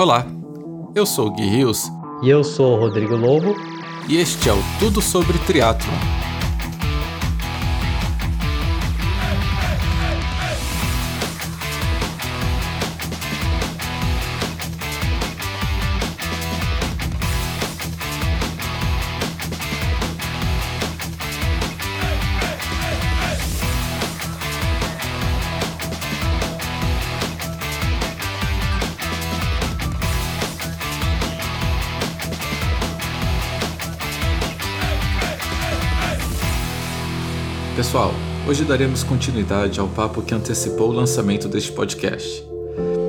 Olá, eu sou o Gui Rios. E eu sou o Rodrigo Lobo. E este é o Tudo Sobre Triatlon hoje daremos continuidade ao papo que antecipou o lançamento deste podcast.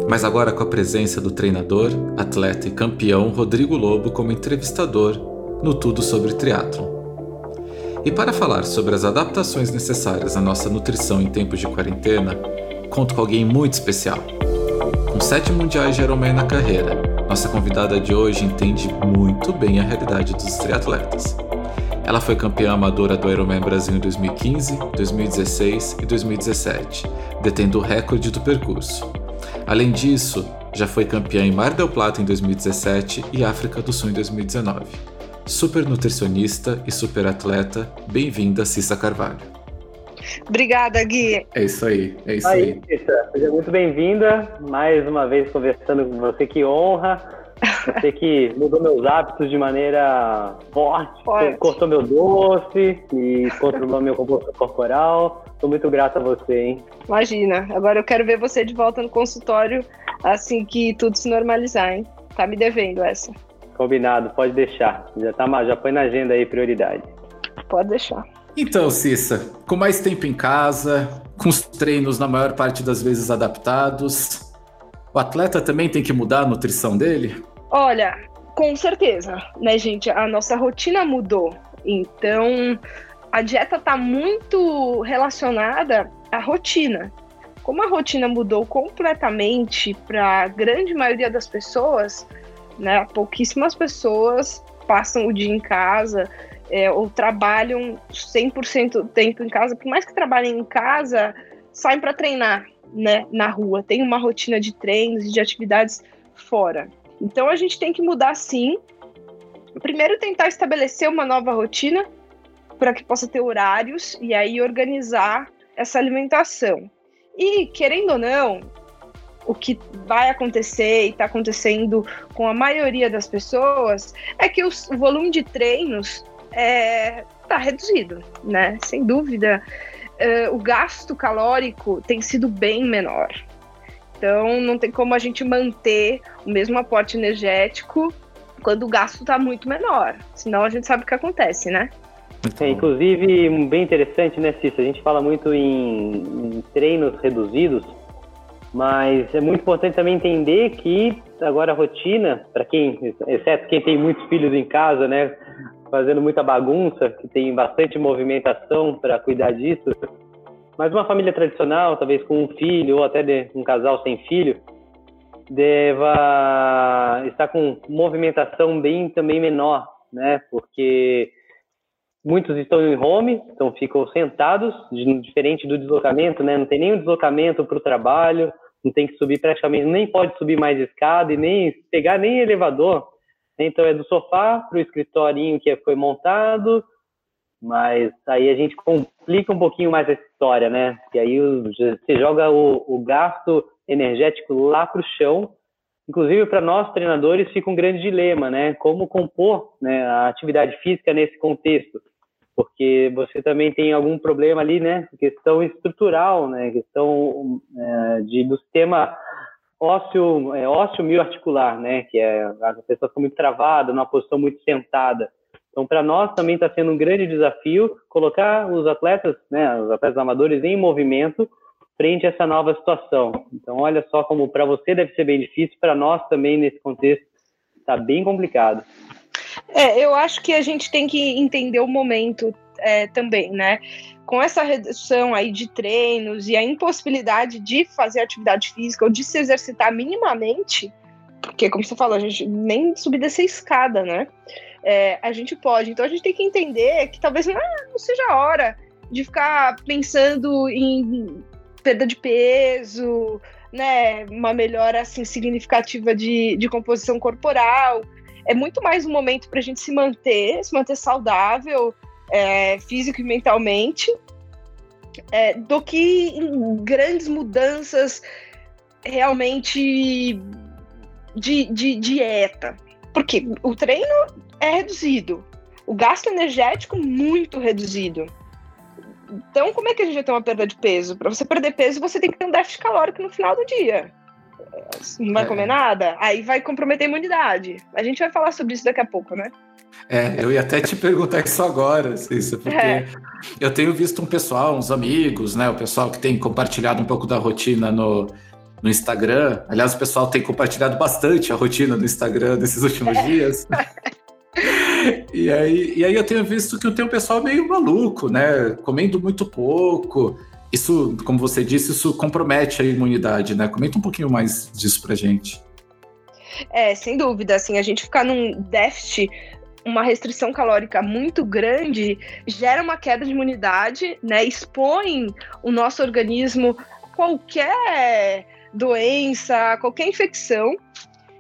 Mas agora com a presença do treinador, atleta e campeão Rodrigo Lobo como entrevistador no Tudo sobre Triatlon. E para falar sobre as adaptações necessárias à nossa nutrição em tempos de quarentena, conto com alguém muito especial. Com sete mundiais de Ironman na carreira, nossa convidada de hoje entende muito bem a realidade dos triatletas. Ela foi campeã amadora do Ironman Brasil em 2015, 2016 e 2017, detendo o recorde do percurso. Além disso, já foi campeã em Mar del Plata em 2017 e África do Sul em 2019. Super nutricionista e super atleta, bem-vinda Cissa Carvalho. Obrigada, Gui. É isso aí, é isso aí. aí. Cissa, seja muito bem-vinda, mais uma vez conversando com você, que honra. Você que mudou meus hábitos de maneira forte, forte. cortou meu doce e controlou meu composto corporal. Estou muito grato a você, hein? Imagina. Agora eu quero ver você de volta no consultório assim que tudo se normalizar, hein? Tá me devendo essa. Combinado, pode deixar. Já, tá, já põe na agenda aí prioridade. Pode deixar. Então, Cissa, com mais tempo em casa, com os treinos na maior parte das vezes adaptados, o atleta também tem que mudar a nutrição dele? Olha, com certeza, né, gente? A nossa rotina mudou. Então, a dieta está muito relacionada à rotina. Como a rotina mudou completamente para a grande maioria das pessoas, né? Pouquíssimas pessoas passam o dia em casa é, ou trabalham 100% do tempo em casa. Por mais que trabalhem em casa, saem para treinar, né? Na rua. Tem uma rotina de treinos e de atividades fora. Então a gente tem que mudar sim. Primeiro tentar estabelecer uma nova rotina para que possa ter horários e aí organizar essa alimentação. E querendo ou não, o que vai acontecer e está acontecendo com a maioria das pessoas é que os, o volume de treinos está é, tá reduzido, né? Sem dúvida, é, o gasto calórico tem sido bem menor. Então, não tem como a gente manter o mesmo aporte energético quando o gasto está muito menor. Senão a gente sabe o que acontece, né? É, inclusive, bem interessante, né, Cícero? A gente fala muito em, em treinos reduzidos, mas é muito importante também entender que agora a rotina, para quem, exceto quem tem muitos filhos em casa, né, fazendo muita bagunça, que tem bastante movimentação para cuidar disso, mas uma família tradicional, talvez com um filho ou até um casal sem filho, deva estar com movimentação bem também menor, né? Porque muitos estão em home, então ficam sentados, diferente do deslocamento, né? Não tem nenhum deslocamento para o trabalho, não tem que subir praticamente, nem pode subir mais escada e nem pegar nem elevador. Então é do sofá para o escritorinho que foi montado, mas aí a gente complica um pouquinho mais essa história, né? E aí você joga o, o gasto energético lá para o chão. Inclusive, para nós treinadores fica um grande dilema, né? Como compor né, a atividade física nesse contexto? Porque você também tem algum problema ali, né? Questão estrutural, né? Questão é, de, do sistema ósseo, é, ósseo mioarticular, né? Que é a pessoa fica muito travada, numa posição muito sentada. Então, para nós também está sendo um grande desafio colocar os atletas, né, os atletas amadores em movimento frente a essa nova situação. Então, olha só como para você deve ser bem difícil, para nós também nesse contexto está bem complicado. É, eu acho que a gente tem que entender o momento é, também, né? Com essa redução aí de treinos e a impossibilidade de fazer atividade física ou de se exercitar minimamente, porque, como você falou, a gente nem subir dessa escada, né? É, a gente pode. Então a gente tem que entender que talvez não, não seja a hora de ficar pensando em perda de peso, né, uma melhora assim significativa de, de composição corporal. É muito mais um momento para a gente se manter, se manter saudável, é, físico e mentalmente, é, do que grandes mudanças realmente de, de dieta. Porque o treino é reduzido, o gasto energético muito reduzido. Então, como é que a gente vai ter uma perda de peso? Para você perder peso, você tem que ter um déficit calórico no final do dia. Não vai é. comer nada? Aí vai comprometer a imunidade. A gente vai falar sobre isso daqui a pouco, né? É, eu ia até te perguntar isso agora, Cícia, porque é. eu tenho visto um pessoal, uns amigos, né? O pessoal que tem compartilhado um pouco da rotina no, no Instagram. Aliás, o pessoal tem compartilhado bastante a rotina no Instagram nesses últimos dias. e, aí, e aí eu tenho visto que tem um pessoal meio maluco, né? Comendo muito pouco. Isso, como você disse, isso compromete a imunidade, né? Comenta um pouquinho mais disso pra gente. É, sem dúvida, assim, a gente ficar num déficit uma restrição calórica muito grande gera uma queda de imunidade, né? Expõe o nosso organismo qualquer doença, qualquer infecção.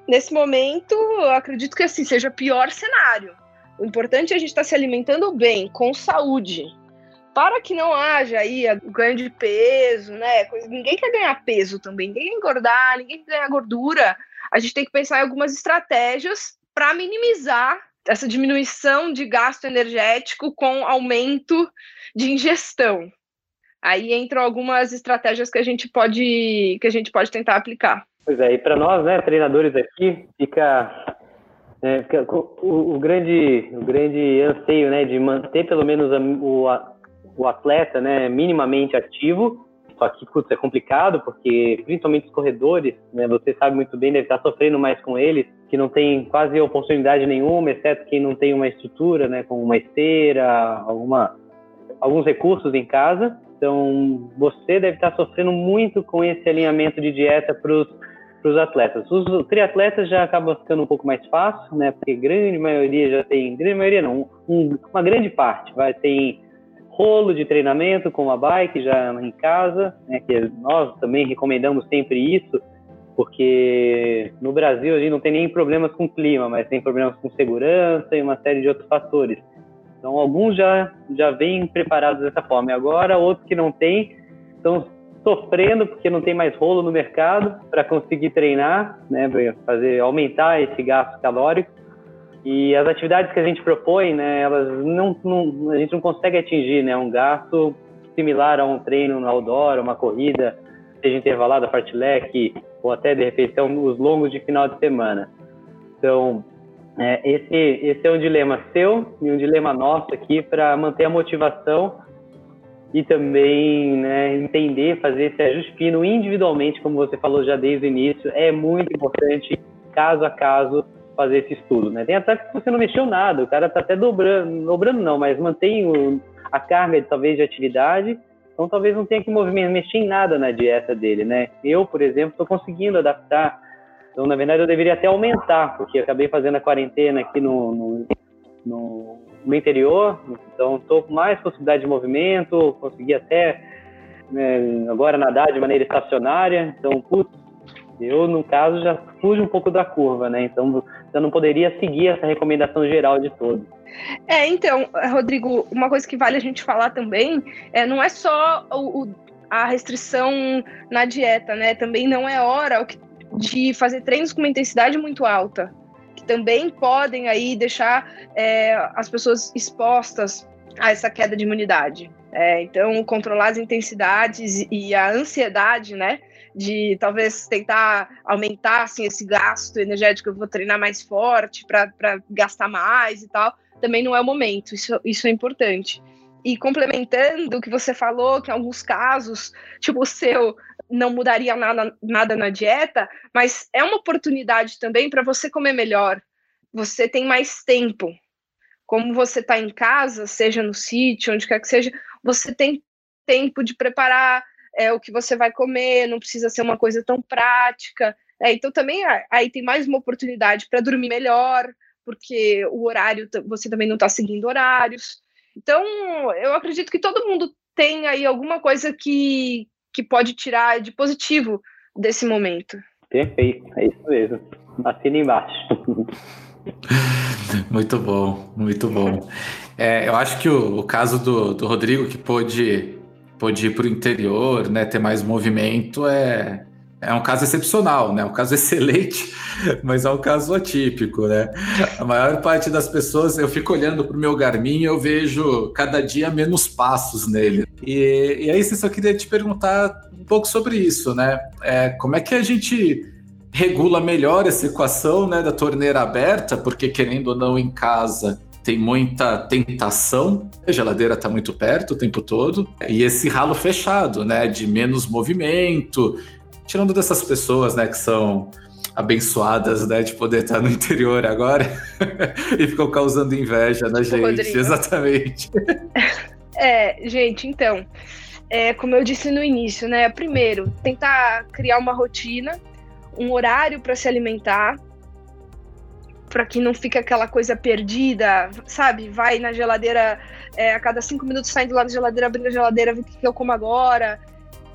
Nesse momento, eu acredito que assim seja o pior cenário. O importante é a gente estar tá se alimentando bem, com saúde, para que não haja aí ganho de peso, né? Ninguém quer ganhar peso também, ninguém quer engordar, ninguém quer ganhar gordura. A gente tem que pensar em algumas estratégias para minimizar essa diminuição de gasto energético com aumento de ingestão. Aí entram algumas estratégias que a gente pode que a gente pode tentar aplicar. Pois é, e para nós, né, treinadores aqui, fica, é, o, o, grande o grande anseio, né, de manter pelo menos a, o, o atleta, né, minimamente ativo só que, putz, é complicado, porque principalmente os corredores, né, você sabe muito bem, deve estar sofrendo mais com eles, que não tem quase oportunidade nenhuma, exceto quem não tem uma estrutura, né, como uma esteira, alguma, alguns recursos em casa. Então, você deve estar sofrendo muito com esse alinhamento de dieta para os atletas. Os triatletas já acabam ficando um pouco mais fácil, né? Porque grande maioria já tem, grande maioria não, um, uma grande parte vai ter rolo de treinamento com a bike já em casa, né, que nós também recomendamos sempre isso, porque no Brasil a gente não tem nem problemas com clima, mas tem problemas com segurança e uma série de outros fatores. Então alguns já já vêm preparados dessa forma. E agora outros que não têm estão sofrendo porque não tem mais rolo no mercado para conseguir treinar, né, para fazer aumentar esse gasto calórico. E as atividades que a gente propõe, né, elas não, não, a gente não consegue atingir, né, um gasto similar a um treino no outdoor, uma corrida, seja intervalada, fartlek, ou até de repetição os longos de final de semana. Então, é, esse, esse é um dilema seu e um dilema nosso aqui para manter a motivação e também né, entender, fazer esse ajuste fino individualmente, como você falou já desde o início, é muito importante, caso a caso, fazer esse estudo, né? Tem ataques que você não mexeu nada, o cara tá até dobrando, dobrando não, mas mantém o, a carga talvez de atividade, então talvez não tenha que mexer em nada na dieta dele, né? Eu, por exemplo, estou conseguindo adaptar, então na verdade eu deveria até aumentar, porque acabei fazendo a quarentena aqui no, no, no, no interior, então estou com mais possibilidade de movimento, consegui até né, agora nadar de maneira estacionária, então, putz, eu, no caso, já fujo um pouco da curva, né? Então, eu não poderia seguir essa recomendação geral de todos. É, então, Rodrigo, uma coisa que vale a gente falar também é não é só o, o, a restrição na dieta, né? Também não é hora de fazer treinos com uma intensidade muito alta, também podem aí deixar é, as pessoas expostas a essa queda de imunidade. É, então, controlar as intensidades e a ansiedade, né? de talvez tentar aumentar assim, esse gasto energético, eu vou treinar mais forte para gastar mais e tal, também não é o momento, isso, isso é importante. E complementando o que você falou, que em alguns casos, tipo o seu, não mudaria nada, nada na dieta, mas é uma oportunidade também para você comer melhor. Você tem mais tempo. Como você está em casa, seja no sítio, onde quer que seja, você tem tempo de preparar é, o que você vai comer, não precisa ser uma coisa tão prática. É, então também aí tem mais uma oportunidade para dormir melhor, porque o horário você também não está seguindo horários. Então eu acredito que todo mundo tem aí alguma coisa que, que pode tirar de positivo desse momento. Perfeito, é isso mesmo. Assina embaixo. Muito bom, muito bom. É, eu acho que o, o caso do, do, Rodrigo, que pôde, pôde ir para o interior, né, ter mais movimento, é, é um caso excepcional, né? Um caso excelente, mas é um caso atípico, né? A maior parte das pessoas, eu fico olhando para o meu Garmin e eu vejo cada dia menos passos nele. E, e aí, só queria te perguntar um pouco sobre isso, né? É, como é que a gente regula melhor essa equação né, da torneira aberta, porque querendo ou não em casa tem muita tentação, a geladeira está muito perto o tempo todo, e esse ralo fechado, né, de menos movimento, tirando dessas pessoas, né, que são abençoadas, né, de poder estar no interior agora e ficam causando inveja na gente, Rodrigo. exatamente. É, gente, então, é, como eu disse no início, né, primeiro, tentar criar uma rotina um horário para se alimentar, para que não fique aquela coisa perdida, sabe? Vai na geladeira, é, a cada cinco minutos saindo lá da geladeira, abrindo a geladeira, ver o que eu como agora.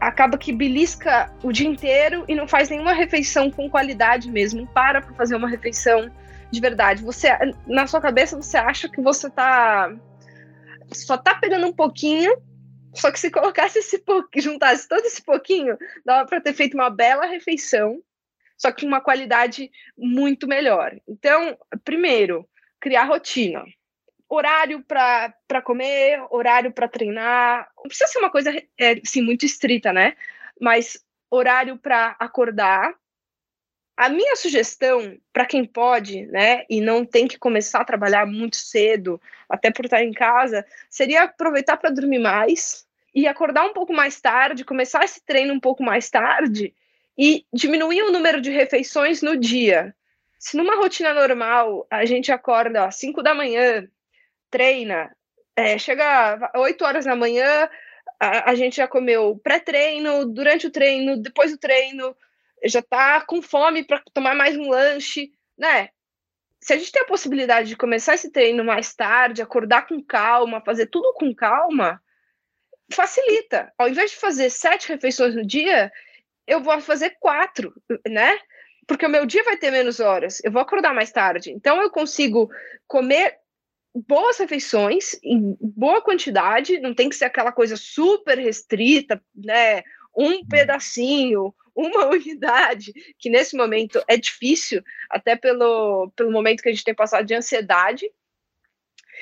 Acaba que belisca o dia inteiro e não faz nenhuma refeição com qualidade mesmo. Para para fazer uma refeição de verdade. Você, na sua cabeça, você acha que você tá só tá pegando um pouquinho só que se colocasse esse pouquinho, juntasse todo esse pouquinho, dava para ter feito uma bela refeição só que uma qualidade muito melhor. Então, primeiro, criar rotina. Horário para comer, horário para treinar. Não precisa ser uma coisa é, assim, muito estrita, né? Mas horário para acordar. A minha sugestão para quem pode, né, e não tem que começar a trabalhar muito cedo, até por estar em casa, seria aproveitar para dormir mais e acordar um pouco mais tarde, começar esse treino um pouco mais tarde e diminuir o número de refeições no dia. Se numa rotina normal a gente acorda às 5 da manhã, treina, é, chega 8 horas da manhã, a, a gente já comeu pré-treino, durante o treino, depois do treino, já está com fome para tomar mais um lanche, né? Se a gente tem a possibilidade de começar esse treino mais tarde, acordar com calma, fazer tudo com calma, facilita. Ao invés de fazer sete refeições no dia, eu vou fazer quatro, né? Porque o meu dia vai ter menos horas, eu vou acordar mais tarde. Então eu consigo comer boas refeições em boa quantidade, não tem que ser aquela coisa super restrita, né? Um uhum. pedacinho, uma unidade, que nesse momento é difícil, até pelo, pelo momento que a gente tem passado de ansiedade.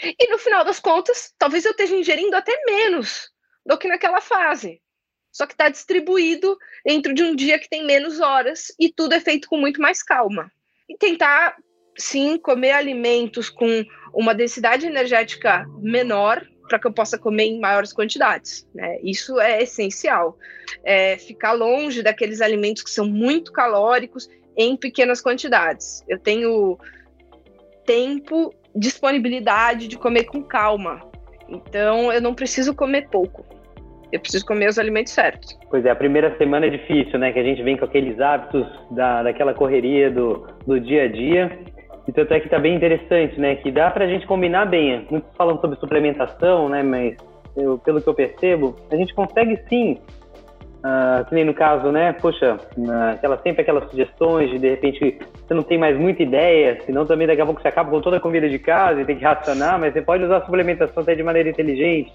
E no final das contas, talvez eu esteja ingerindo até menos do que naquela fase só que está distribuído dentro de um dia que tem menos horas e tudo é feito com muito mais calma. E tentar, sim, comer alimentos com uma densidade energética menor para que eu possa comer em maiores quantidades. Né? Isso é essencial. É ficar longe daqueles alimentos que são muito calóricos em pequenas quantidades. Eu tenho tempo, disponibilidade de comer com calma. Então eu não preciso comer pouco. Eu preciso comer os alimentos certos. Pois é, a primeira semana é difícil, né? Que a gente vem com aqueles hábitos da, daquela correria do, do dia a dia. E tanto é que tá bem interessante, né? Que dá pra gente combinar bem. Muitos falam sobre suplementação, né? Mas eu, pelo que eu percebo, a gente consegue sim Uh, que nem no caso, né? Poxa, uh, aquela, sempre aquelas sugestões de de repente você não tem mais muita ideia, senão também daqui a pouco você acaba com toda a comida de casa e tem que racionar, mas você pode usar a suplementação até de maneira inteligente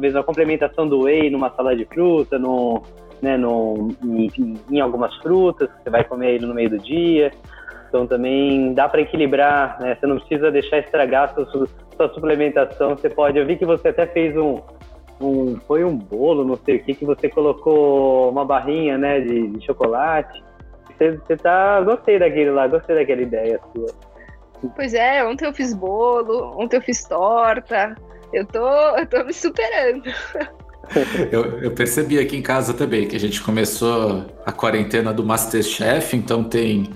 talvez uma complementação do whey numa salada de fruta, no, né, no, em, em, algumas frutas que você vai comer aí no meio do dia. Então também dá para equilibrar, né? Você não precisa deixar estragar sua, sua suplementação. Você pode. Eu vi que você até fez um, um foi um bolo, não sei o que, que você colocou uma barrinha, né, de, de chocolate. Você, você tá, gostei daquele lá, gostei daquela ideia sua. Pois é, ontem eu fiz bolo, ontem eu fiz torta. Eu tô, eu tô me superando. Eu, eu, percebi aqui em casa também que a gente começou a quarentena do Masterchef, então tem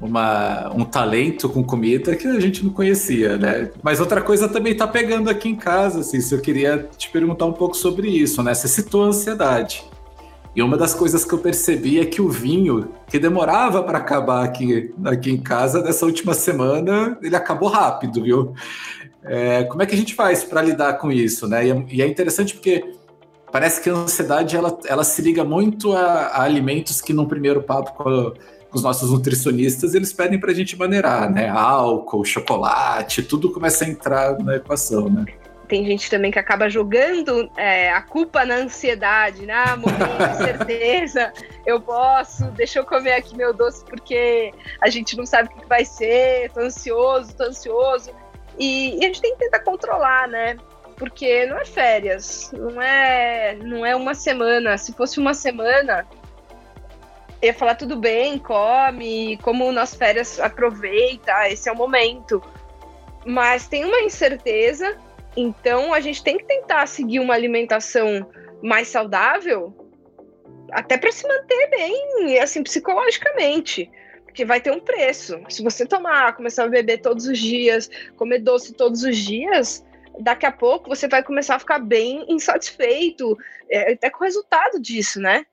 uma, um talento com comida que a gente não conhecia, né? Mas outra coisa também tá pegando aqui em casa, assim, se eu queria te perguntar um pouco sobre isso, né? Você citou a ansiedade. E uma das coisas que eu percebi é que o vinho, que demorava para acabar aqui, aqui em casa, nessa última semana, ele acabou rápido, viu? É, como é que a gente faz para lidar com isso, né? E é, e é interessante porque parece que a ansiedade ela, ela se liga muito a, a alimentos que, num primeiro papo com os nossos nutricionistas, eles pedem para a gente maneirar, né? Álcool, chocolate, tudo começa a entrar na equação, né? Tem gente também que acaba jogando é, a culpa na ansiedade, né? Ah, morri, certeza, eu posso, deixa eu comer aqui meu doce porque a gente não sabe o que vai ser, tô ansioso, tô ansioso. E, e a gente tem que tentar controlar, né? Porque não é férias, não é, não é uma semana. Se fosse uma semana, ia falar tudo bem, come, como nas férias aproveita, esse é o momento. Mas tem uma incerteza então a gente tem que tentar seguir uma alimentação mais saudável, até para se manter bem, assim, psicologicamente. Porque vai ter um preço. Se você tomar, começar a beber todos os dias, comer doce todos os dias, daqui a pouco você vai começar a ficar bem insatisfeito, é, até com o resultado disso, né?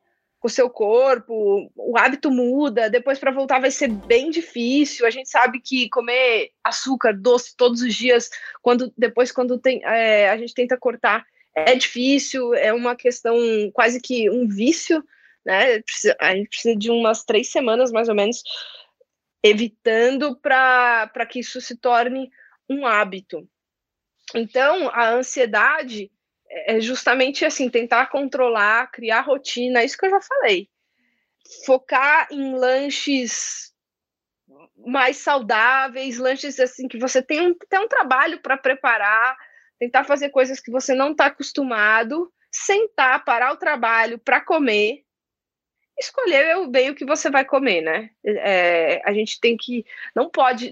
Com o seu corpo, o hábito muda, depois para voltar vai ser bem difícil. A gente sabe que comer açúcar, doce todos os dias, quando depois quando tem, é, a gente tenta cortar, é difícil, é uma questão quase que um vício, né? A gente precisa de umas três semanas mais ou menos evitando para que isso se torne um hábito. Então, a ansiedade é, é justamente assim, tentar controlar, criar rotina, isso que eu já falei. Focar em lanches mais saudáveis, lanches assim que você tem um, tem um trabalho para preparar, tentar fazer coisas que você não está acostumado, sentar, parar o trabalho para comer, escolher bem o que você vai comer, né? É, a gente tem que, não pode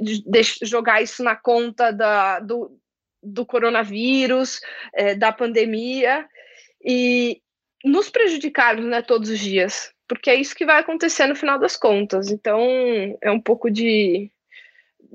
jogar isso na conta da, do, do coronavírus, é, da pandemia, e nos prejudicarmos né, todos os dias, porque é isso que vai acontecer no final das contas. Então, é um pouco de,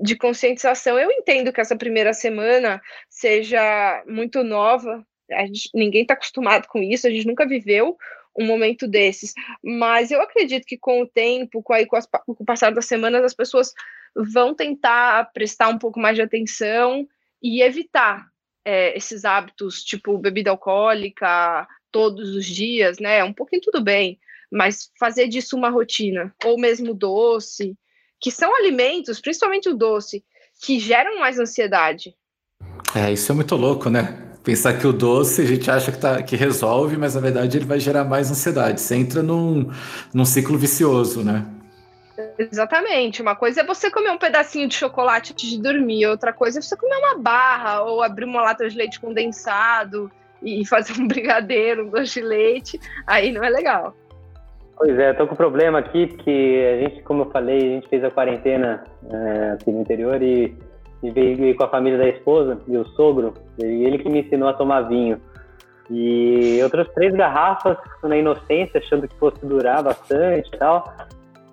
de conscientização. Eu entendo que essa primeira semana seja muito nova, gente, ninguém está acostumado com isso, a gente nunca viveu um momento desses, mas eu acredito que com o tempo, com, aí, com, as, com o passar das semanas, as pessoas vão tentar prestar um pouco mais de atenção e evitar é, esses hábitos, tipo bebida alcoólica todos os dias, né? Um pouquinho tudo bem, mas fazer disso uma rotina, ou mesmo doce, que são alimentos, principalmente o doce, que geram mais ansiedade. É, isso é muito louco, né? Pensar que o doce a gente acha que, tá, que resolve, mas na verdade ele vai gerar mais ansiedade. Você entra num, num ciclo vicioso, né? Exatamente. Uma coisa é você comer um pedacinho de chocolate antes de dormir, outra coisa é você comer uma barra ou abrir uma lata de leite condensado e fazer um brigadeiro, um doce de leite. Aí não é legal. Pois é, tô com problema aqui, porque a gente, como eu falei, a gente fez a quarentena é, aqui no interior e, e veio com a família da esposa e o sogro, e ele que me ensinou a tomar vinho. E eu trouxe três garrafas na inocência, achando que fosse durar bastante e tal.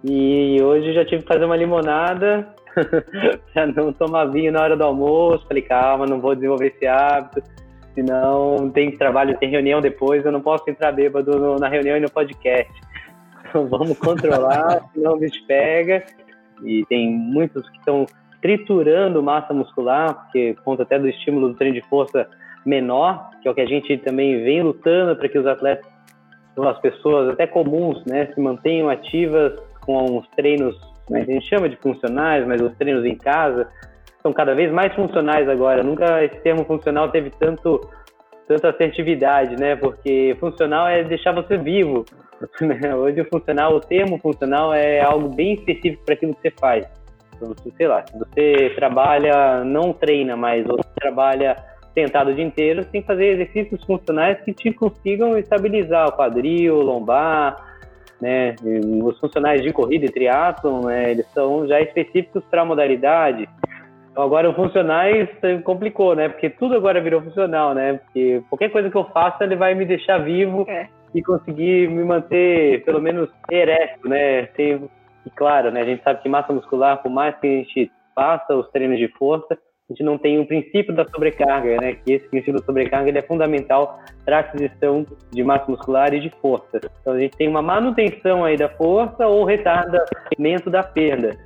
E hoje já tive que fazer uma limonada para não tomar vinho na hora do almoço. Falei, calma, não vou desenvolver esse hábito, senão tem trabalho, tem reunião depois, eu não posso entrar bêbado no, na reunião e no podcast. Então vamos controlar, senão o bicho pega. E tem muitos que estão triturando massa muscular, porque conta até do estímulo do treino de força menor, que é o que a gente também vem lutando para que os atletas, as pessoas até comuns, né, se mantenham ativas com os treinos, né, a gente chama de funcionais, mas os treinos em casa são cada vez mais funcionais agora. Nunca esse termo funcional teve tanto tanta assertividade, né? Porque funcional é deixar você vivo. Né? Hoje o funcional, o termo funcional é algo bem específico para aquilo que você faz. Então, sei lá, se você trabalha, não treina mais, ou trabalha sentado o dia inteiro, você tem que fazer exercícios funcionais que te consigam estabilizar o quadril, lombar, né? Os funcionais de corrida e triatlon, né, eles são já específicos para a modalidade. Então, agora o funcionais complicou, né? Porque tudo agora virou funcional, né? Porque qualquer coisa que eu faça, ele vai me deixar vivo é. e conseguir me manter, pelo menos, ereto, né? E claro, né? A gente sabe que massa muscular, por mais que a gente faça os treinos de força, a gente não tem o princípio da sobrecarga, né? Que esse princípio da sobrecarga ele é fundamental para a aquisição de massa muscular e de força. Então a gente tem uma manutenção aí da força ou retardamento da perda.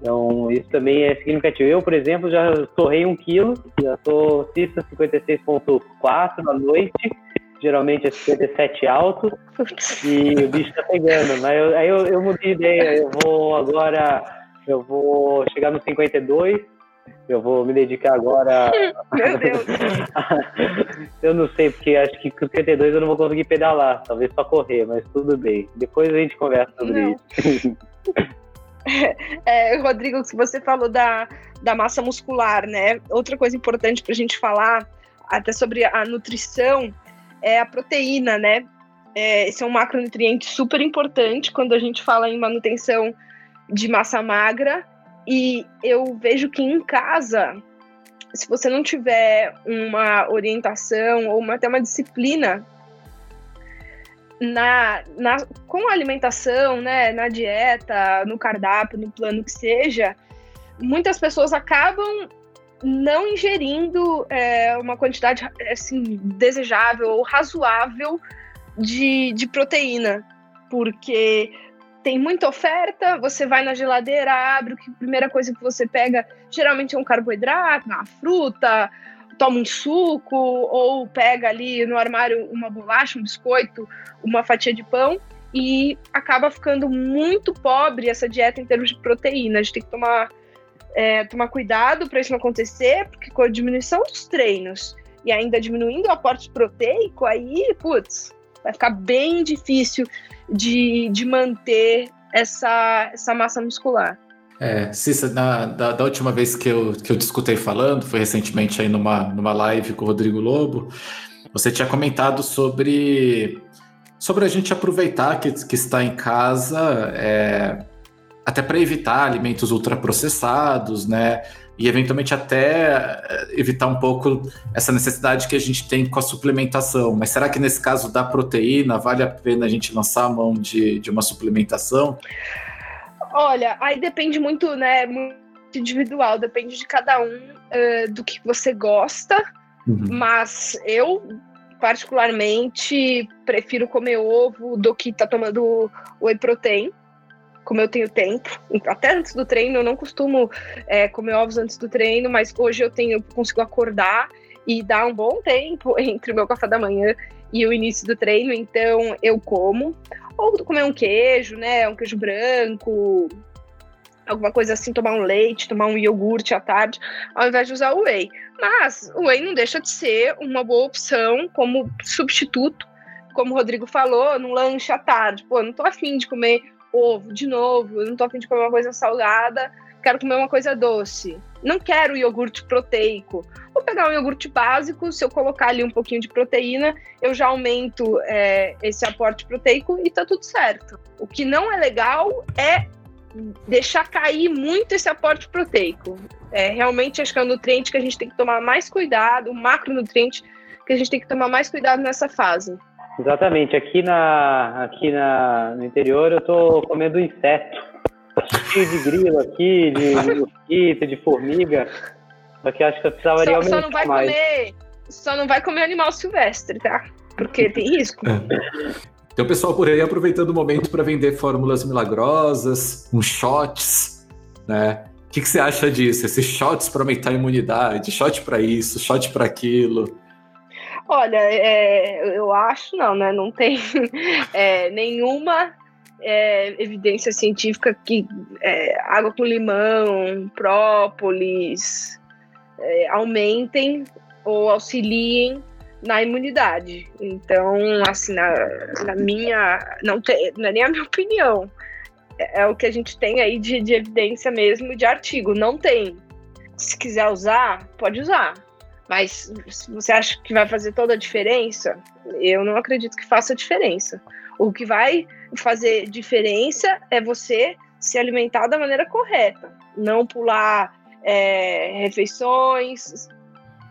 Então isso também é significativo. Eu, por exemplo, já torrei um quilo, já sou cista 56.4 à noite, geralmente é 57 alto, e o bicho tá pegando. Mas eu, aí eu, eu mudei de ideia, eu vou agora, eu vou chegar no 52, eu vou me dedicar agora. Meu Deus! eu não sei, porque acho que com 52 eu não vou conseguir pedalar, talvez para correr, mas tudo bem. Depois a gente conversa sobre não. isso. É, Rodrigo, se você falou da, da massa muscular, né? Outra coisa importante para a gente falar, até sobre a nutrição, é a proteína, né? É, esse é um macronutriente super importante quando a gente fala em manutenção de massa magra. E eu vejo que em casa, se você não tiver uma orientação ou uma, até uma disciplina na, na, com a alimentação, né, na dieta, no cardápio, no plano que seja, muitas pessoas acabam não ingerindo é, uma quantidade assim, desejável ou razoável de, de proteína, porque tem muita oferta, você vai na geladeira, abre, a primeira coisa que você pega geralmente é um carboidrato, uma fruta, toma um suco ou pega ali no armário uma bolacha, um biscoito, uma fatia de pão e acaba ficando muito pobre essa dieta em termos de proteína. A gente tem que tomar, é, tomar cuidado para isso não acontecer, porque com a diminuição dos treinos e ainda diminuindo o aporte proteico, aí, putz, vai ficar bem difícil de, de manter essa, essa massa muscular. É, Cissa, na, da, da, última vez que eu, que eu discutei falando, foi recentemente aí numa, numa live com o Rodrigo Lobo, você tinha comentado sobre, sobre a gente aproveitar que, que está em casa, é, até para evitar alimentos ultraprocessados, né? E eventualmente até é, evitar um pouco essa necessidade que a gente tem com a suplementação. Mas será que nesse caso da proteína vale a pena a gente lançar a mão de, de uma suplementação? Olha, aí depende muito, né? Muito individual, depende de cada um uh, do que você gosta. Uhum. Mas eu, particularmente, prefiro comer ovo do que tá tomando whey protein. Como eu tenho tempo, até antes do treino, eu não costumo é, comer ovos antes do treino, mas hoje eu tenho, consigo acordar e dar um bom tempo entre o meu café da manhã e o início do treino, então eu como ou comer um queijo, né? Um queijo branco, alguma coisa assim, tomar um leite, tomar um iogurte à tarde, ao invés de usar o whey. Mas o whey não deixa de ser uma boa opção como substituto, como o Rodrigo falou, no lanche à tarde. Pô, não tô afim de comer ovo de novo, não tô afim de comer uma coisa salgada, quero comer uma coisa doce. Não quero iogurte proteico. Vou pegar um iogurte básico, se eu colocar ali um pouquinho de proteína, eu já aumento é, esse aporte proteico e tá tudo certo. O que não é legal é deixar cair muito esse aporte proteico. É, realmente acho que é um nutriente que a gente tem que tomar mais cuidado, um macronutriente que a gente tem que tomar mais cuidado nessa fase. Exatamente. Aqui, na, aqui na, no interior eu tô comendo inseto. Cheio de grilo aqui, de, mosquito, de formiga. Só que acho que eu precisaria só, só não vai mais. Comer, só não vai comer animal silvestre, tá? Porque tem risco. É. Tem o pessoal por aí aproveitando o momento para vender fórmulas milagrosas, uns shots, né? O que, que você acha disso? Esses shots para aumentar a imunidade, shot para isso, shot para aquilo. Olha, é, eu acho não, né? Não tem é, nenhuma é, evidência científica que é, água com limão, própolis, é, aumentem ou auxiliem na imunidade. Então, assim, na, na minha. Não, tem, não é nem a minha opinião. É, é o que a gente tem aí de, de evidência mesmo de artigo. Não tem. Se quiser usar, pode usar. Mas você acha que vai fazer toda a diferença, eu não acredito que faça diferença. O que vai fazer diferença é você se alimentar da maneira correta, não pular é, refeições,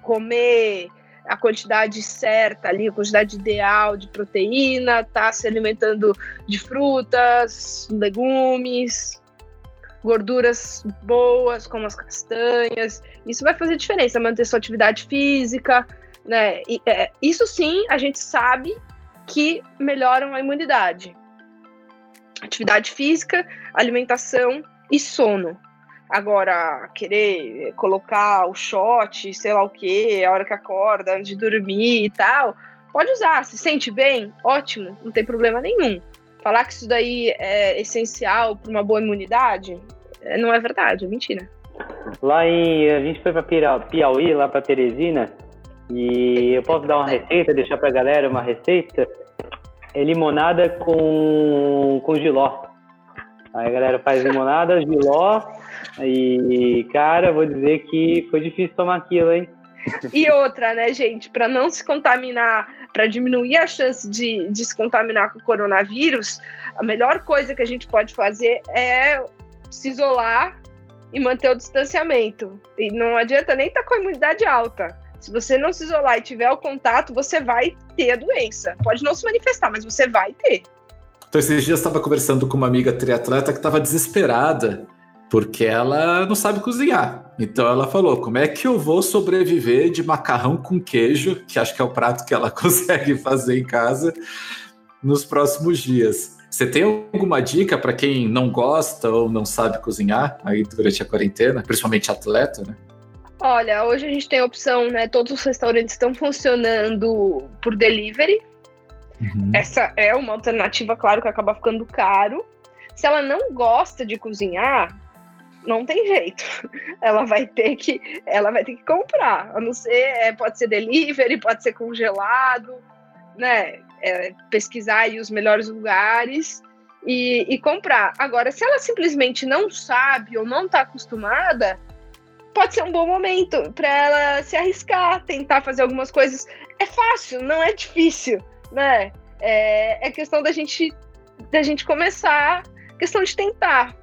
comer a quantidade certa ali, a quantidade ideal de proteína, tá se alimentando de frutas, legumes, gorduras boas, como as castanhas. Isso vai fazer diferença, manter sua atividade física, né? E, é, isso sim, a gente sabe que melhoram a imunidade. Atividade física, alimentação e sono. Agora, querer colocar o shot, sei lá o que, a hora que acorda, antes de dormir e tal, Pode usar, se sente bem, ótimo, não tem problema nenhum. Falar que isso daí é essencial para uma boa imunidade, é, não é verdade, é mentira. Lá em. A gente foi para Piauí, lá para Teresina, e eu posso dar uma receita, deixar para a galera uma receita. É limonada com, com giló. Aí a galera faz limonada, giló, e cara, vou dizer que foi difícil tomar aquilo, hein? E outra, né, gente, para não se contaminar, para diminuir a chance de, de se contaminar com o coronavírus, a melhor coisa que a gente pode fazer é se isolar e manter o distanciamento. E não adianta nem estar tá com a imunidade alta. Se você não se isolar e tiver o contato, você vai ter a doença. Pode não se manifestar, mas você vai ter. Então, esses dias estava conversando com uma amiga triatleta que estava desesperada porque ela não sabe cozinhar. Então ela falou: como é que eu vou sobreviver de macarrão com queijo, que acho que é o prato que ela consegue fazer em casa, nos próximos dias? Você tem alguma dica para quem não gosta ou não sabe cozinhar aí durante a quarentena, principalmente atleta, né? Olha, hoje a gente tem a opção, né? Todos os restaurantes estão funcionando por delivery. Uhum. Essa é uma alternativa, claro, que acaba ficando caro. Se ela não gosta de cozinhar, não tem jeito. Ela vai ter que, ela vai ter que comprar. A não ser, é, pode ser delivery, pode ser congelado, né? É, pesquisar aí os melhores lugares e, e, comprar. Agora, se ela simplesmente não sabe ou não está acostumada, pode ser um bom momento para ela se arriscar, tentar fazer algumas coisas. É fácil, não é difícil, né? É, é questão da gente da gente começar, questão de tentar.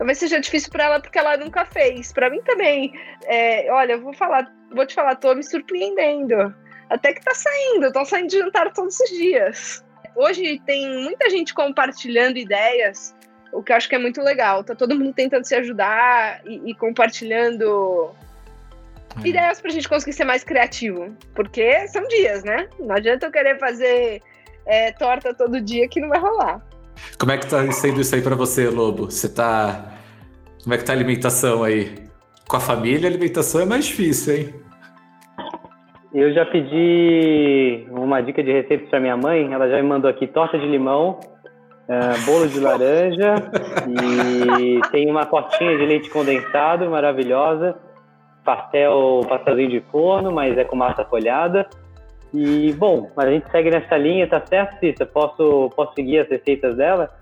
Talvez seja difícil para ela porque ela nunca fez. Para mim também. É, olha, eu vou falar, vou te falar, tô me surpreendendo. Até que tá saindo, estão saindo de jantar todos os dias. Hoje tem muita gente compartilhando ideias, o que eu acho que é muito legal. Tá todo mundo tentando se ajudar e, e compartilhando é. ideias pra gente conseguir ser mais criativo. Porque são dias, né? Não adianta eu querer fazer é, torta todo dia que não vai rolar. Como é que tá sendo isso aí para você, Lobo? Você tá. Como é que tá a alimentação aí? Com a família, a alimentação é mais difícil, hein? Eu já pedi uma dica de receita para minha mãe. Ela já me mandou aqui torta de limão, uh, bolo de laranja e tem uma tortinha de leite condensado maravilhosa, pastel, pastelzinho de forno, mas é com massa folhada e, bom, a gente segue nessa linha, tá certo, Cissa? Posso, posso seguir as receitas dela?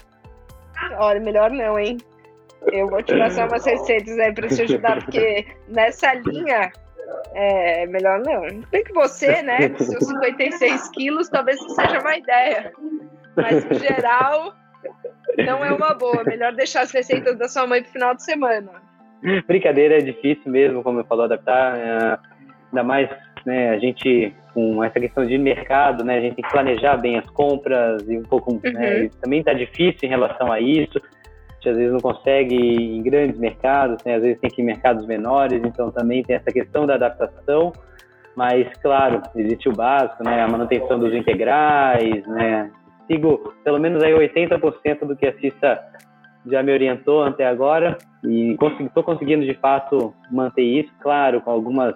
Olha, melhor não, hein? Eu vou te passar umas receitas aí pra te ajudar, porque nessa linha é melhor não. Bem que você, né, com seus 56 quilos, talvez seja uma ideia. Mas, no geral, não é uma boa. Melhor deixar as receitas da sua mãe pro final de semana. Brincadeira, é difícil mesmo, como eu falou, adaptar. É, ainda mais né, a gente com essa questão de mercado, né? A gente tem que planejar bem as compras e um pouco, né, uhum. né, também está difícil em relação a isso. A gente às vezes não consegue ir em grandes mercados, né, às vezes tem que ir em mercados menores, então também tem essa questão da adaptação. Mas, claro, existe o básico, né, a manutenção dos integrais, né, sigo pelo menos aí 80% do que a Cissa já me orientou até agora e estou consegui, conseguindo de fato manter isso, claro, com algumas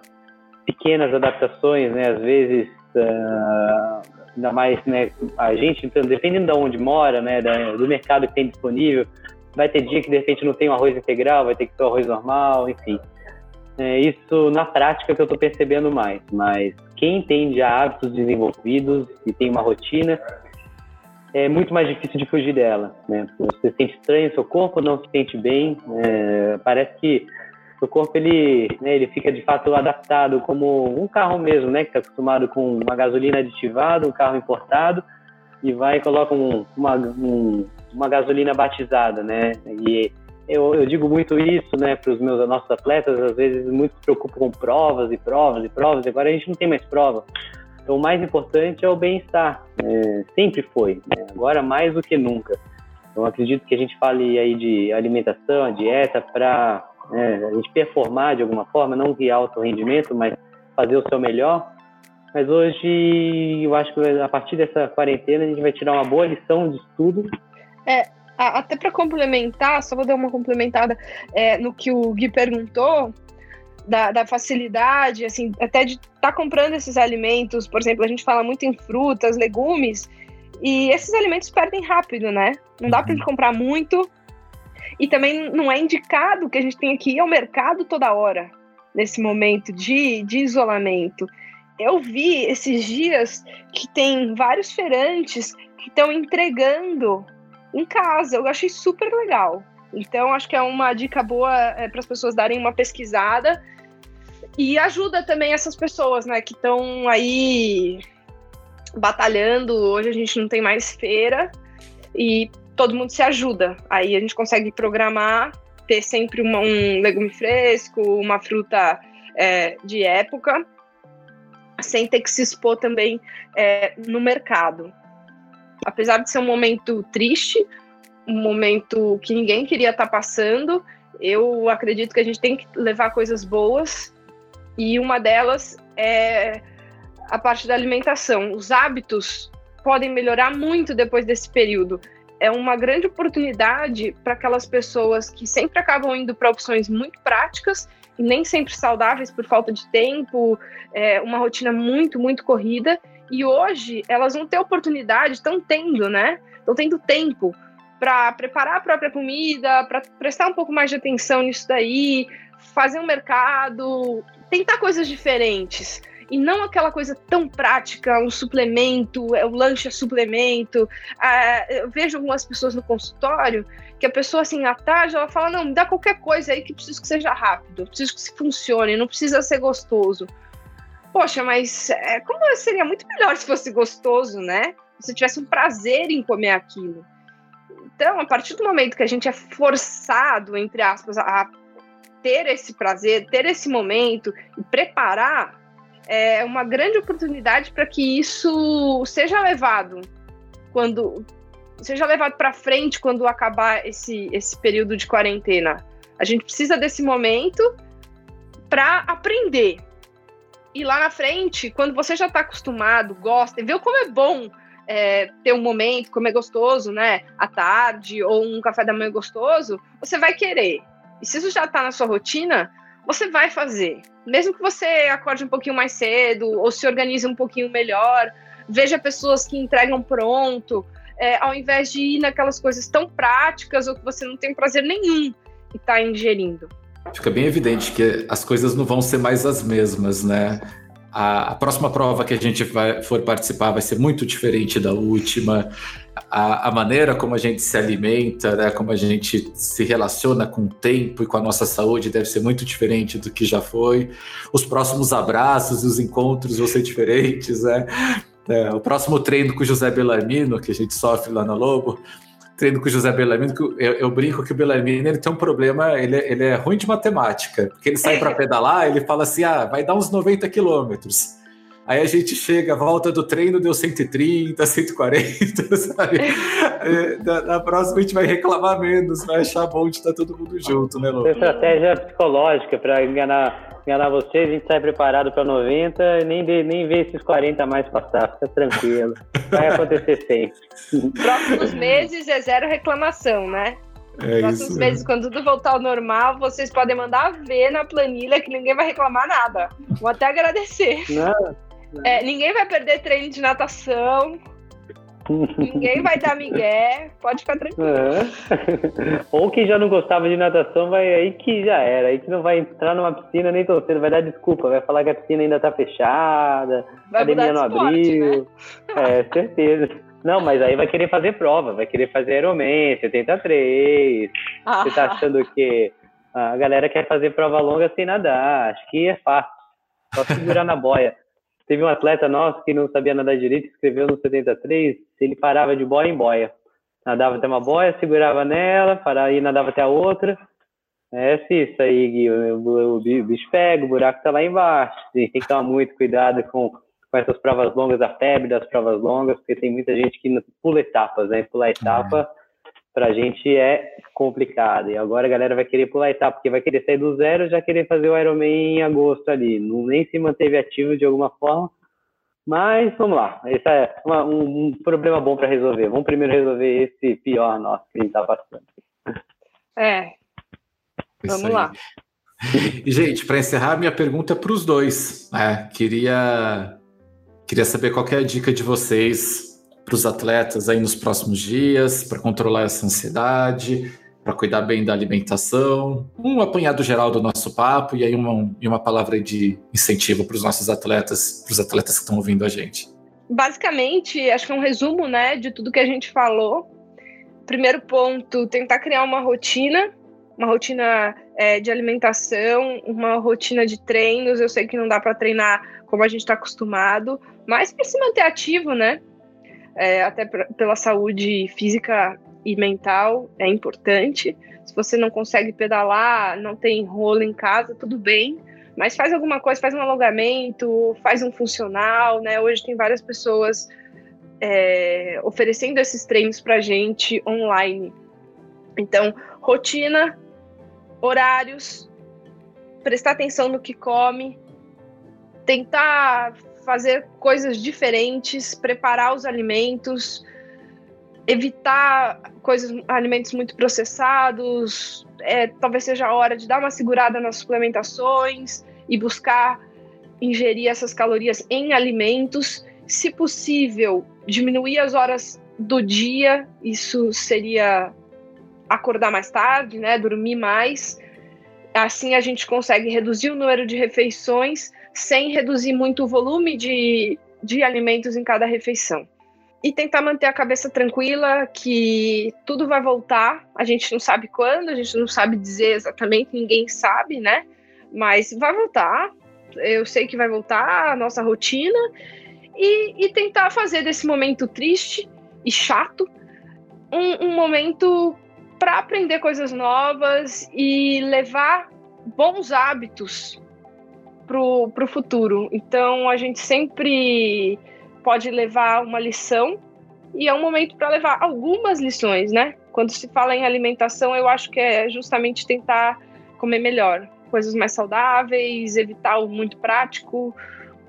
pequenas adaptações, né? Às vezes, uh, ainda mais, né? A gente, então, dependendo de onde mora, né? Da, do mercado que tem disponível, vai ter dia que de repente não tem um arroz integral, vai ter que ter o arroz normal, enfim. É isso na prática que eu estou percebendo mais, mas quem tem já hábitos desenvolvidos e tem uma rotina, é muito mais difícil de fugir dela, né? Você se sente estranho, seu corpo não se sente bem, é, parece que o corpo ele, né, ele fica de fato adaptado como um carro mesmo, né, que está acostumado com uma gasolina aditivada, um carro importado, e vai e coloca um, uma, um, uma gasolina batizada, né? E eu, eu digo muito isso, né, para os meus nossos atletas, às vezes muito se preocupam com provas e provas e provas, e agora a gente não tem mais prova. Então, o mais importante é o bem-estar, é, sempre foi, né? agora mais do que nunca. Então, acredito que a gente fale aí de alimentação, dieta, para né? a gente performar de alguma forma, não via alto rendimento, mas fazer o seu melhor. Mas hoje eu acho que a partir dessa quarentena a gente vai tirar uma boa lição de estudo. É, até para complementar, só vou dar uma complementada é, no que o Gui perguntou. da, da facilidade, assim, até de estar tá comprando esses alimentos. Por exemplo, a gente fala muito em frutas, legumes, e esses alimentos perdem rápido, né? Não dá para gente comprar muito. E também não é indicado que a gente tenha que ir ao mercado toda hora, nesse momento de, de isolamento. Eu vi esses dias que tem vários feirantes que estão entregando em casa. Eu achei super legal. Então, acho que é uma dica boa é, para as pessoas darem uma pesquisada e ajuda também essas pessoas, né, que estão aí batalhando. Hoje a gente não tem mais feira e todo mundo se ajuda. Aí a gente consegue programar, ter sempre uma, um legume fresco, uma fruta é, de época, sem ter que se expor também é, no mercado. Apesar de ser um momento triste, um momento que ninguém queria estar tá passando. Eu acredito que a gente tem que levar coisas boas e uma delas é a parte da alimentação. Os hábitos podem melhorar muito depois desse período. É uma grande oportunidade para aquelas pessoas que sempre acabam indo para opções muito práticas e nem sempre saudáveis por falta de tempo, é uma rotina muito, muito corrida. E hoje elas vão ter oportunidade, estão tendo, né? Estão tendo tempo para preparar a própria comida, para prestar um pouco mais de atenção nisso daí, fazer um mercado, tentar coisas diferentes. E não aquela coisa tão prática, um suplemento, é o lanche é suplemento. Ah, eu vejo algumas pessoas no consultório que a pessoa, assim, à tarde, ela fala: não, me dá qualquer coisa aí que preciso que seja rápido, preciso que funcione, não precisa ser gostoso. Poxa, mas é, como seria muito melhor se fosse gostoso, né? Se tivesse um prazer em comer aquilo. Então, a partir do momento que a gente é forçado, entre aspas, a ter esse prazer, ter esse momento e preparar, é uma grande oportunidade para que isso seja levado quando seja levado para frente quando acabar esse, esse período de quarentena. A gente precisa desse momento para aprender. E lá na frente, quando você já está acostumado, gosta, e vê como é bom é, ter um momento, como é gostoso, né? À tarde, ou um café da manhã gostoso, você vai querer. E se isso já está na sua rotina, você vai fazer. Mesmo que você acorde um pouquinho mais cedo, ou se organize um pouquinho melhor, veja pessoas que entregam pronto, é, ao invés de ir naquelas coisas tão práticas ou que você não tem prazer nenhum estar tá ingerindo. Fica bem evidente que as coisas não vão ser mais as mesmas, né? A, a, próxima prova que a gente vai, for participar vai ser muito diferente da última. A, a, maneira como a gente se alimenta, né, como a gente se relaciona com o tempo e com a nossa saúde deve ser muito diferente do que já foi. Os próximos abraços e os encontros vão ser diferentes. Né? É, o próximo treino com o José Bellarmino, que a gente sofre lá na Lobo, treino com o José Bellarmino, que eu, eu, brinco que o Bellarmino ele tem um problema, ele, ele é ruim de matemática, porque ele sai para pedalar, ele fala assim, ah, vai dar uns 90 quilômetros. Aí a gente chega, volta do treino, deu 130, 140, sabe? na, na, próxima a gente vai reclamar menos, vai achar bom de estar todo mundo junto, né, Lô? Estratégia psicológica para enganar, enganar vocês, a gente sai preparado para 90 e nem, nem vê esses 40 a mais passar, fica tranquilo. Vai acontecer sempre. Próximos meses é zero reclamação, né? É Próximos isso, meses, quando tudo voltar ao normal, vocês podem mandar ver na planilha que ninguém vai reclamar nada. Vou até agradecer. Não. É, ninguém vai perder treino de natação. ninguém vai dar migué. Pode ficar tranquilo. É. Ou quem já não gostava de natação, vai aí que já era. Aí que não vai entrar numa piscina nem torcendo, vai dar desculpa, vai falar que a piscina ainda tá fechada, a academia não abriu. Né? É, certeza. Não, mas aí vai querer fazer prova, vai querer fazer Ironman, 73. Ah. Você tá achando que a galera quer fazer prova longa sem nadar? Acho que é fácil. Só segurar na boia. Teve um atleta nosso que não sabia nadar direito, escreveu no 73, ele parava de boia em boia. Nadava até uma boia, segurava nela, parava e nadava até a outra. É isso aí, Gui. O, bicho pega, o buraco tá lá embaixo. Tem que tomar muito cuidado com, com essas provas longas, a febre das provas longas, porque tem muita gente que pula etapas, né? Pular etapa para a gente é complicado. E agora a galera vai querer pular etapa, porque vai querer sair do zero já querer fazer o Ironman em agosto ali. Não, nem se manteve ativo de alguma forma. Mas vamos lá, esse é uma, um, um, problema bom para resolver. Vamos primeiro resolver esse pior nosso que a gente está passando. É. Vamos lá. E, gente, para encerrar, minha pergunta é para os dois. É, queria, queria saber qual é a dica de vocês para os atletas aí nos próximos dias, para controlar essa ansiedade, para cuidar bem da alimentação. Um apanhado geral do nosso papo e aí uma, uma palavra de incentivo para os nossos atletas, para os atletas que estão ouvindo a gente. Basicamente, acho que é um resumo né, de tudo que a gente falou. Primeiro ponto, tentar criar uma rotina uma rotina é, de alimentação, uma rotina de treinos. Eu sei que não dá para treinar como a gente está acostumado, mas para se manter ativo, né? É, até pela saúde física e mental é importante. Se você não consegue pedalar, não tem rolo em casa, tudo bem. Mas faz alguma coisa, faz um alongamento, faz um funcional, né? Hoje tem várias pessoas é, oferecendo esses treinos para gente online. Então, rotina, horários, prestar atenção no que come, tentar fazer coisas diferentes, preparar os alimentos, evitar coisas, alimentos muito processados. É, talvez seja a hora de dar uma segurada nas suplementações e buscar ingerir essas calorias em alimentos. Se possível, diminuir as horas do dia, isso seria acordar mais tarde, né, dormir mais. Assim a gente consegue reduzir o número de refeições sem reduzir muito o volume de, de alimentos em cada refeição. E tentar manter a cabeça tranquila, que tudo vai voltar. A gente não sabe quando, a gente não sabe dizer exatamente, ninguém sabe, né? Mas vai voltar. Eu sei que vai voltar a nossa rotina. E, e tentar fazer desse momento triste e chato um, um momento para aprender coisas novas e levar bons hábitos para o futuro. Então, a gente sempre pode levar uma lição e é um momento para levar algumas lições, né? Quando se fala em alimentação, eu acho que é justamente tentar comer melhor, coisas mais saudáveis, evitar o muito prático,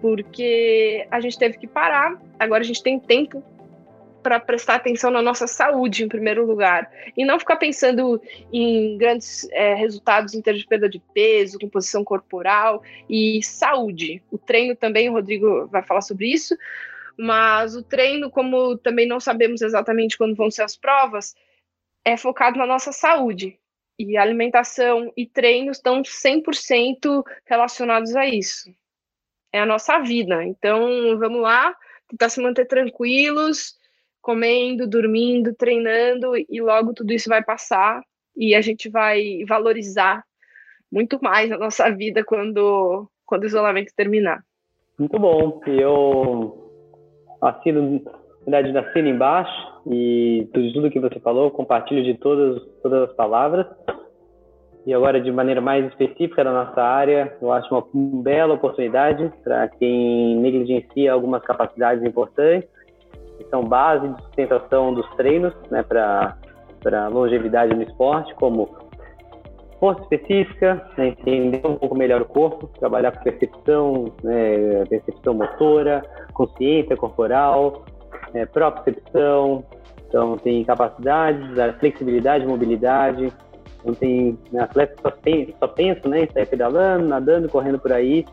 porque a gente teve que parar. Agora a gente tem tempo para prestar atenção na nossa saúde em primeiro lugar e não ficar pensando em grandes é, resultados em termos de perda de peso, composição corporal e saúde. O treino também, o Rodrigo vai falar sobre isso, mas o treino, como também não sabemos exatamente quando vão ser as provas, é focado na nossa saúde. E alimentação e treino estão 100% relacionados a isso. É a nossa vida. Então, vamos lá, tentar se manter tranquilos, comendo, dormindo, treinando e logo tudo isso vai passar e a gente vai valorizar muito mais a nossa vida quando, quando o isolamento terminar. Muito bom. Eu assino, na verdade, assino embaixo e tudo, tudo que você falou, compartilho de todas, todas as palavras. E agora, de maneira mais específica da nossa área, eu acho uma bela oportunidade para quem negligencia algumas capacidades importantes que são base de sustentação dos treinos né, para longevidade no esporte, como força específica, né, entender um pouco melhor o corpo, trabalhar com percepção, né, percepção motora, consciência corporal, é, propriocepção, então tem capacidades, flexibilidade, mobilidade, então tem né, atletas só, tem, só né, pedalando, nadando, correndo por aí,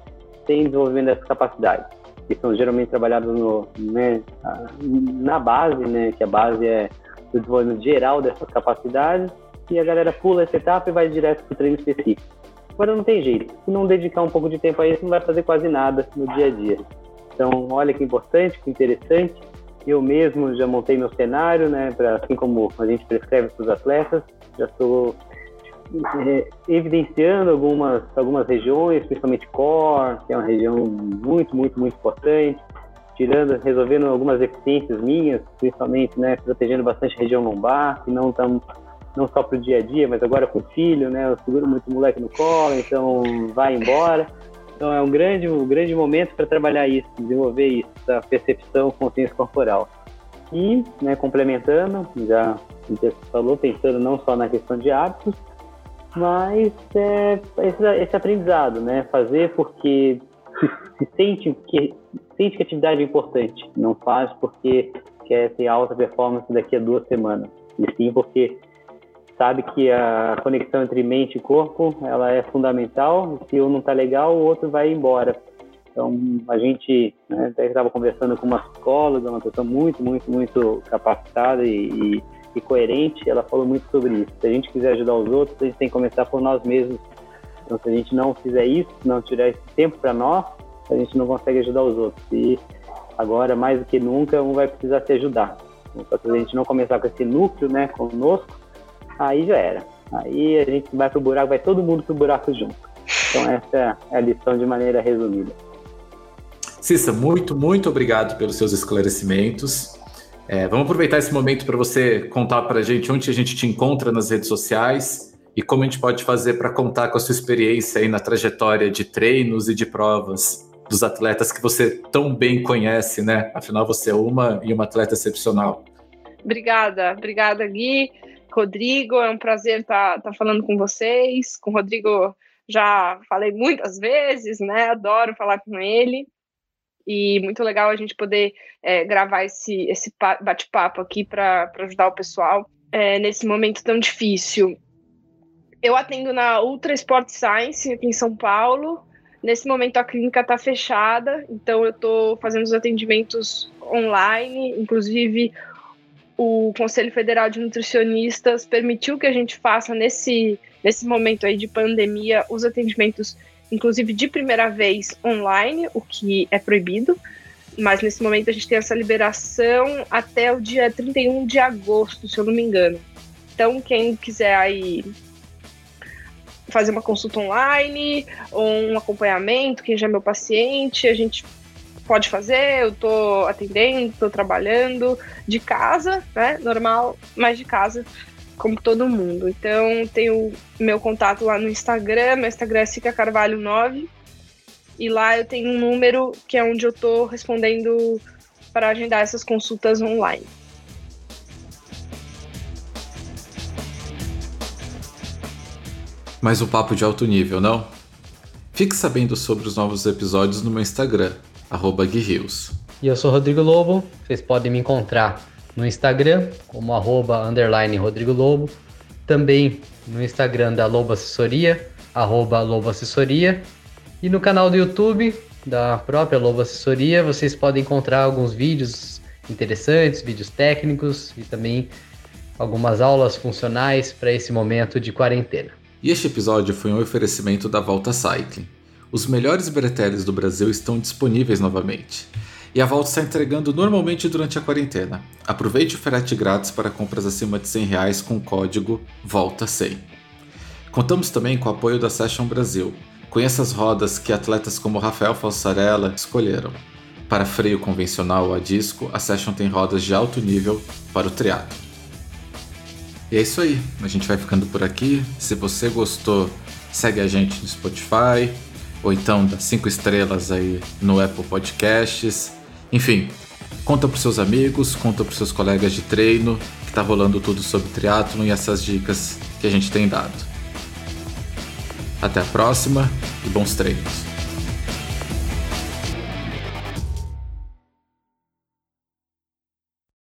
sem desenvolvimento dessas capacidades que são geralmente trabalhados no, né, na base, né, que a base é o desenvolvimento geral dessas capacidades, e a galera pula essa etapa e vai direto para o treino específico. Agora não tem jeito, se não dedicar um pouco de tempo a isso, não vai fazer quase nada no dia a dia. Então, olha que importante, que interessante. Eu mesmo já montei meu cenário, né, para assim como a gente prescreve para os atletas, já estou é, evidenciando algumas, algumas regiões, principalmente core, que é uma região muito, muito, muito importante, tirando, resolvendo algumas deficiências minhas, principalmente, né, protegendo bastante a região lombar, que não estamos não só para o dia a dia, mas agora com o filho, né, eu seguro muito moleque no colo, então vai embora. Então é um grande, um grande momento para trabalhar isso, desenvolver isso, essa percepção, consciência corporal. E, né, complementando, já você falou, pensando não só na questão de hábitos, mas é, esse, esse, aprendizado, né? Fazer porque se, se, sente que sente que a atividade é importante, não faz porque quer ter alta performance daqui a duas semanas, e sim porque sabe que a conexão entre mente e corpo ela é fundamental. Se um não está legal, o outro vai embora. Então, a gente né, até estava conversando com uma psicóloga, uma pessoa muito, muito, muito capacitada e, e, e, coerente. Ela falou muito sobre isso. Se a gente quiser ajudar os outros, a gente tem que começar por nós mesmos. Então, se a gente não fizer isso, não tirar esse tempo para nós, a gente não consegue ajudar os outros. E agora, mais do que nunca, um vai precisar se ajudar. Então, se a gente não começar com esse núcleo, né, conosco, aí já era. Aí a gente vai pro buraco, vai todo mundo pro buraco junto. Então, essa é a lição de maneira resumida. Cissa, muito, muito obrigado pelos seus esclarecimentos. É, vamos aproveitar esse momento para você contar para a gente onde a gente te encontra nas redes sociais e como a gente pode fazer para contar com a sua experiência aí na trajetória de treinos e de provas dos atletas que você tão bem conhece, né? Afinal, você é uma e uma atleta excepcional. Obrigada, obrigada, Gui. Rodrigo, é um prazer estar tá, tá falando com vocês. Com o Rodrigo já falei muitas vezes, né? Adoro falar com ele e muito legal a gente poder é, gravar esse, esse bate-papo aqui para ajudar o pessoal é, nesse momento tão difícil. Eu atendo na Ultra Sport Science aqui em São Paulo. Nesse momento a clínica está fechada, então eu estou fazendo os atendimentos online. Inclusive, o Conselho Federal de Nutricionistas permitiu que a gente faça nesse, nesse momento aí de pandemia os atendimentos inclusive de primeira vez online, o que é proibido. Mas nesse momento a gente tem essa liberação até o dia 31 de agosto, se eu não me engano. Então, quem quiser aí fazer uma consulta online ou um acompanhamento, quem já é meu paciente, a gente pode fazer, eu estou atendendo, estou trabalhando de casa, né, normal, mas de casa como todo mundo. Então, tenho meu contato lá no Instagram, meu Instagram é Cica Carvalho 9. E lá eu tenho um número que é onde eu estou respondendo para agendar essas consultas online. Mais um papo de alto nível, não? Fique sabendo sobre os novos episódios no meu Instagram, arroba E eu sou Rodrigo Lobo, vocês podem me encontrar no Instagram, como arroba, underline Rodrigo Lobo, também no Instagram da Lobo Assessoria, arroba Lobo Assessoria, e no canal do YouTube da própria Lobo Assessoria, vocês podem encontrar alguns vídeos interessantes, vídeos técnicos e também algumas aulas funcionais para esse momento de quarentena. E este episódio foi um oferecimento da Volta Cycling. Os melhores breteles do Brasil estão disponíveis novamente e a Volta está entregando normalmente durante a quarentena. Aproveite o frete grátis para compras acima de 100 reais com o código VOLTA100. Contamos também com o apoio da Session Brasil. Conheça as rodas que atletas como Rafael Falsarella escolheram. Para freio convencional ou a disco, a Session tem rodas de alto nível para o triatlo. E é isso aí, a gente vai ficando por aqui. Se você gostou, segue a gente no Spotify, ou então dá 5 estrelas aí no Apple Podcasts. Enfim, conta para seus amigos, conta para seus colegas de treino que tá rolando tudo sobre triatlon e essas dicas que a gente tem dado. Até a próxima e bons treinos.